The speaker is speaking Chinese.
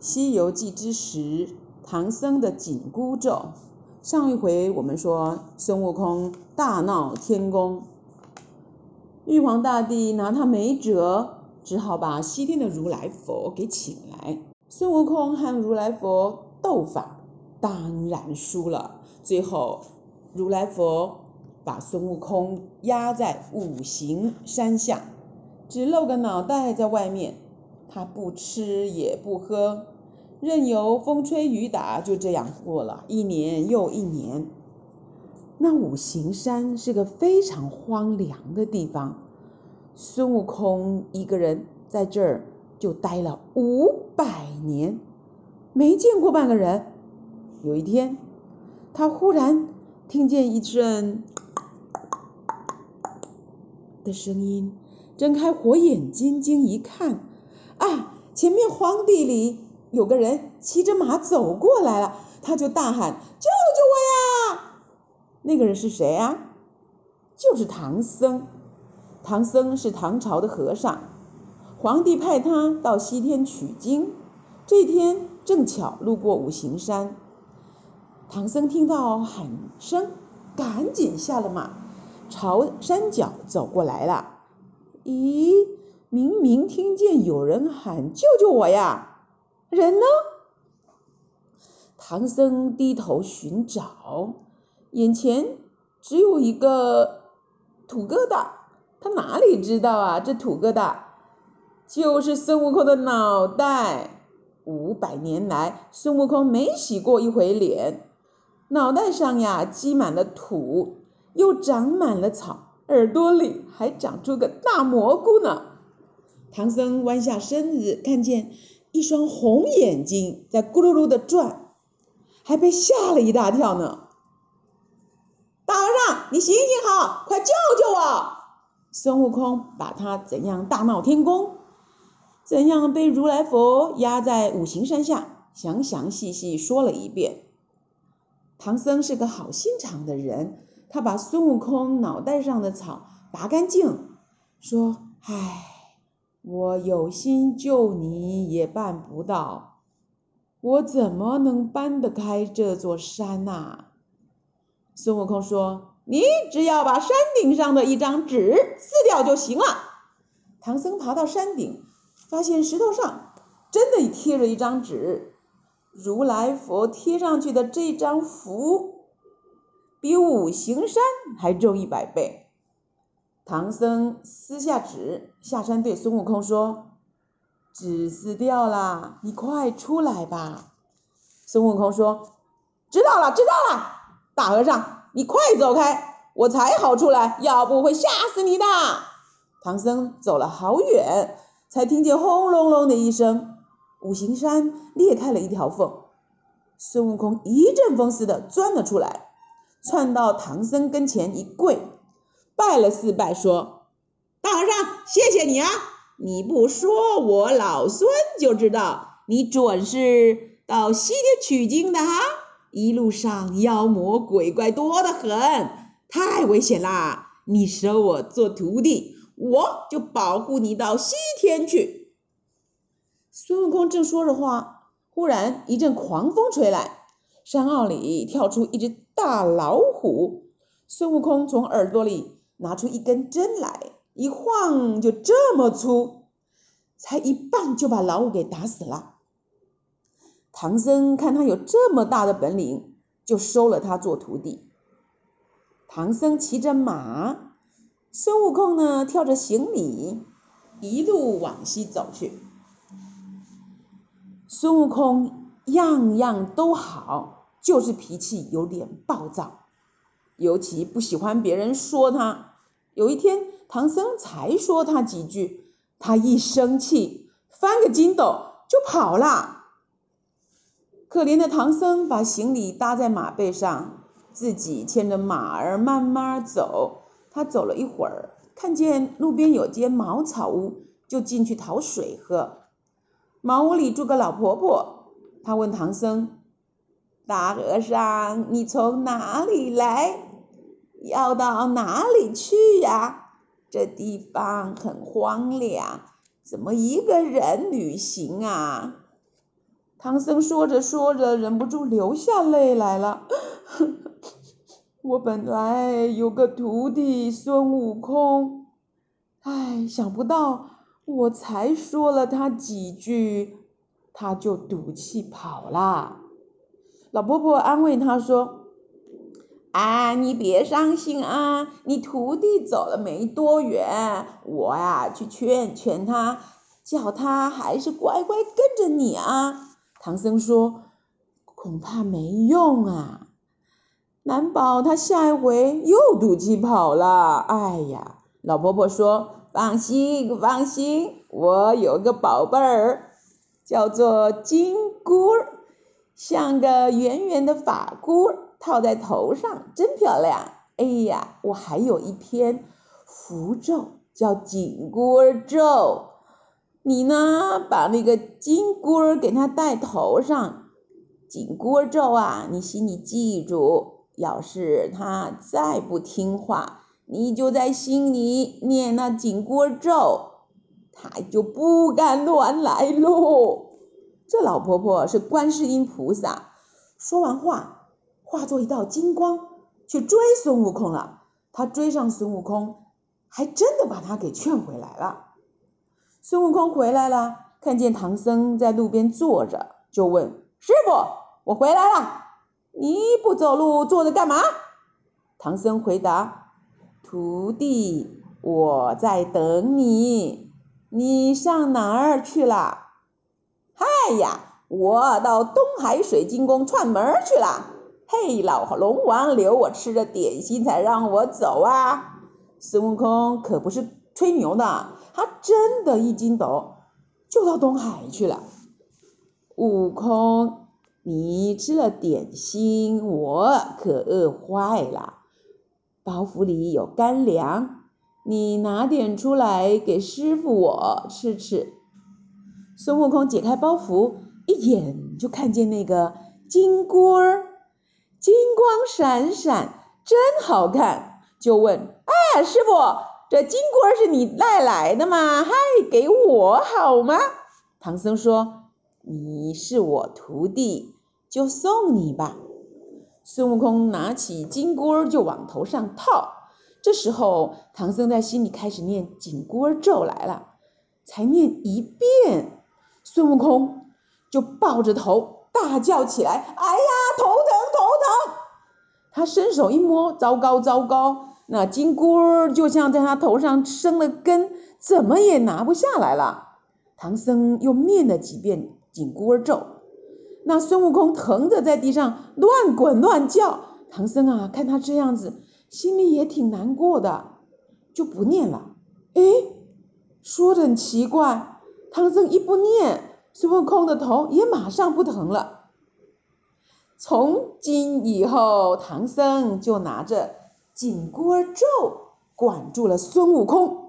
西游记之十，唐僧的紧箍咒。上一回我们说孙悟空大闹天宫，玉皇大帝拿他没辙，只好把西天的如来佛给请来。孙悟空和如来佛斗法，当然输了。最后，如来佛把孙悟空压在五行山下，只露个脑袋在外面。他不吃也不喝，任由风吹雨打，就这样过了一年又一年。那五行山是个非常荒凉的地方，孙悟空一个人在这儿就待了五百年，没见过半个人。有一天，他忽然听见一阵的声音，睁开火眼金睛一看。啊！前面荒地里有个人骑着马走过来了，他就大喊：“救救我呀！”那个人是谁啊？就是唐僧。唐僧是唐朝的和尚，皇帝派他到西天取经。这天正巧路过五行山，唐僧听到喊声，赶紧下了马，朝山脚走过来了。咦？明明听见有人喊“救救我呀”，人呢？唐僧低头寻找，眼前只有一个土疙瘩。他哪里知道啊？这土疙瘩就是孙悟空的脑袋。五百年来，孙悟空没洗过一回脸，脑袋上呀积满了土，又长满了草，耳朵里还长出个大蘑菇呢。唐僧弯下身子，看见一双红眼睛在咕噜噜的转，还被吓了一大跳呢。大和尚，你行行好，快救救我！孙悟空把他怎样大闹天宫，怎样被如来佛压在五行山下，详详细细说了一遍。唐僧是个好心肠的人，他把孙悟空脑袋上的草拔干净，说：“唉。”我有心救你也办不到，我怎么能搬得开这座山呐？孙悟空说：“你只要把山顶上的一张纸撕掉就行了。”唐僧爬到山顶，发现石头上真的贴着一张纸，如来佛贴上去的这张符，比五行山还重一百倍。唐僧撕下纸，下山对孙悟空说：“纸撕掉了，你快出来吧。”孙悟空说：“知道了，知道了。大和尚，你快走开，我才好出来，要不会吓死你的。”唐僧走了好远，才听见轰隆隆的一声，五行山裂开了一条缝。孙悟空一阵风似的钻了出来，窜到唐僧跟前一跪。拜了四拜，说：“大和尚，谢谢你啊！你不说，我老孙就知道你准是到西天取经的哈。一路上妖魔鬼怪多得很，太危险啦！你收我做徒弟，我就保护你到西天去。”孙悟空正说着话，忽然一阵狂风吹来，山坳里跳出一只大老虎。孙悟空从耳朵里。拿出一根针来，一晃就这么粗，才一棒就把老虎给打死了。唐僧看他有这么大的本领，就收了他做徒弟。唐僧骑着马，孙悟空呢跳着行李，一路往西走去。孙悟空样样都好，就是脾气有点暴躁，尤其不喜欢别人说他。有一天，唐僧才说他几句，他一生气，翻个筋斗就跑了。可怜的唐僧把行李搭在马背上，自己牵着马儿慢慢走。他走了一会儿，看见路边有间茅草屋，就进去讨水喝。茅屋里住个老婆婆，她问唐僧：“大和尚，你从哪里来？”要到哪里去呀？这地方很荒凉，怎么一个人旅行啊？唐僧说着说着，忍不住流下泪来了。我本来有个徒弟孙悟空，唉，想不到我才说了他几句，他就赌气跑了。老婆婆安慰他说：“啊，你别伤心啊，你徒弟走了没多远，我呀去劝劝他，叫他还是乖乖跟着你啊。”唐僧说：“恐怕没用啊。”难保他下一回又赌气跑了。哎呀，老婆婆说：“放心，放心，我有个宝贝儿，叫做金箍儿，像个圆圆的发箍，套在头上，真漂亮。哎呀，我还有一篇符咒，叫紧箍咒。你呢，把那个金箍儿给他戴头上，紧箍咒啊，你心里记住。”要是他再不听话，你就在心里念那紧箍咒，他就不敢乱来喽。这老婆婆是观世音菩萨，说完话，化作一道金光去追孙悟空了。他追上孙悟空，还真的把他给劝回来了。孙悟空回来了，看见唐僧在路边坐着，就问师傅：“我回来了。”你不走路，坐着干嘛？唐僧回答：“徒弟，我在等你。你上哪儿去了？”“嗨呀，我到东海水晶宫串门去了。”“嘿，老龙王留我吃着点心才让我走啊！”孙悟空可不是吹牛的，他真的一筋斗就到东海去了。悟空。你吃了点心，我可饿坏了。包袱里有干粮，你拿点出来给师傅我吃吃。孙悟空解开包袱，一眼就看见那个金箍儿，金光闪闪，真好看，就问：“哎，师傅，这金箍儿是你带来的吗？嗨，给我好吗？”唐僧说：“你是我徒弟。”就送你吧。孙悟空拿起金箍儿就往头上套。这时候，唐僧在心里开始念紧箍咒来了。才念一遍，孙悟空就抱着头大叫起来：“哎呀，头疼！”他伸手一摸，糟糕，糟糕！那金箍儿就像在他头上生了根，怎么也拿不下来了。唐僧又念了几遍紧箍咒。那孙悟空疼得在地上乱滚乱叫，唐僧啊，看他这样子，心里也挺难过的，就不念了。哎，说的很奇怪，唐僧一不念，孙悟空的头也马上不疼了。从今以后，唐僧就拿着紧箍咒管住了孙悟空。